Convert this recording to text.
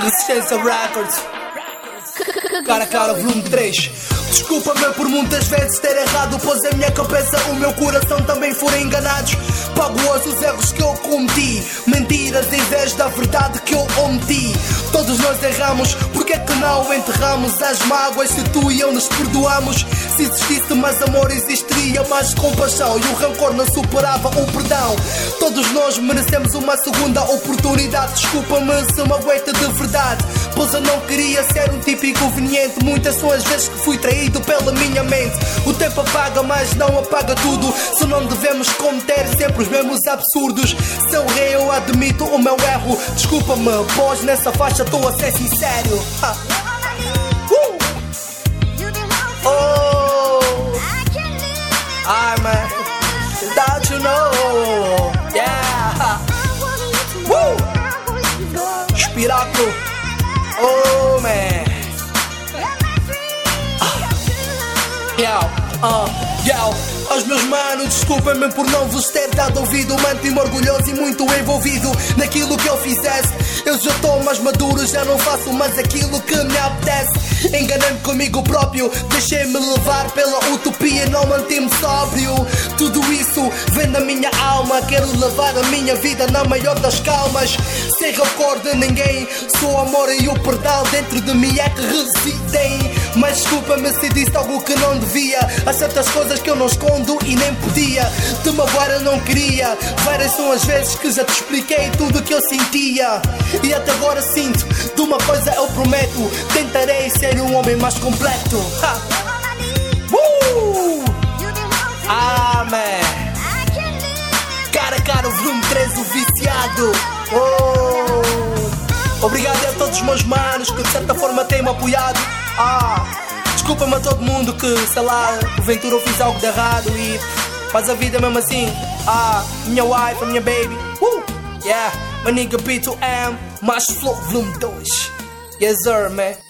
Resistência Records. Cara a cara, volume 3. Desculpa-me por muitas vezes ter errado, pois a minha cabeça, o meu coração também foram enganados. Pago hoje os erros que eu cometi, mentiras em vez da verdade que eu nós erramos, porque é que não enterramos as mágoas se tu e eu nos perdoamos? Se existisse mais amor, existiria mais compaixão e o rancor não superava o perdão. Todos nós merecemos uma segunda oportunidade. Desculpa-me se magoei-te de verdade, pois eu não queria ser um tipo inconveniente. Muitas são as vezes que fui traído pela minha mente. O tempo apaga, mas não apaga tudo. Se não devemos cometer sempre os mesmos absurdos. Se eu errei, eu admito o meu erro. Desculpa-me, pois nessa faixa estou a ser sincero. Ha. Uh! Oh, I'm a, that you know. Yeah. Woo! Espiraco. Oh, man. Aos meus manos, desculpem-me por não vos ter dado ouvido. Mantive-me orgulhoso e muito envolvido naquilo que eu fizesse. Eu já estou mais maduro, já não faço mais aquilo que me apetece. Enganei-me comigo próprio, deixei-me levar pela utopia, não mantive-me sóbrio. Tudo isso vem da minha alma. Quero levar a minha vida na maior das calmas. Sem rancor de ninguém, o amor e o perdão dentro de mim é que residem. Mas desculpa-me se disse algo que não devia. Há certas coisas que eu não escondo e nem podia. De magoar eu não queria. Várias são as vezes que já te expliquei tudo o que eu sentia. E até agora sinto, de uma coisa eu prometo: tentarei ser um homem mais completo. Ha! Uh! Amém. Cara a cara, o volume 3, o viciado. Oh! Obrigado a todos os meus manos que de certa forma têm-me apoiado. Ah! Desculpa-me a todo mundo que, sei lá, porventura eu fiz algo de errado e faz a vida mesmo assim. Ah, minha wife, a minha baby. Uh! Yeah! My nigga B2M, mais flow, volume 2. Yes, sir, man.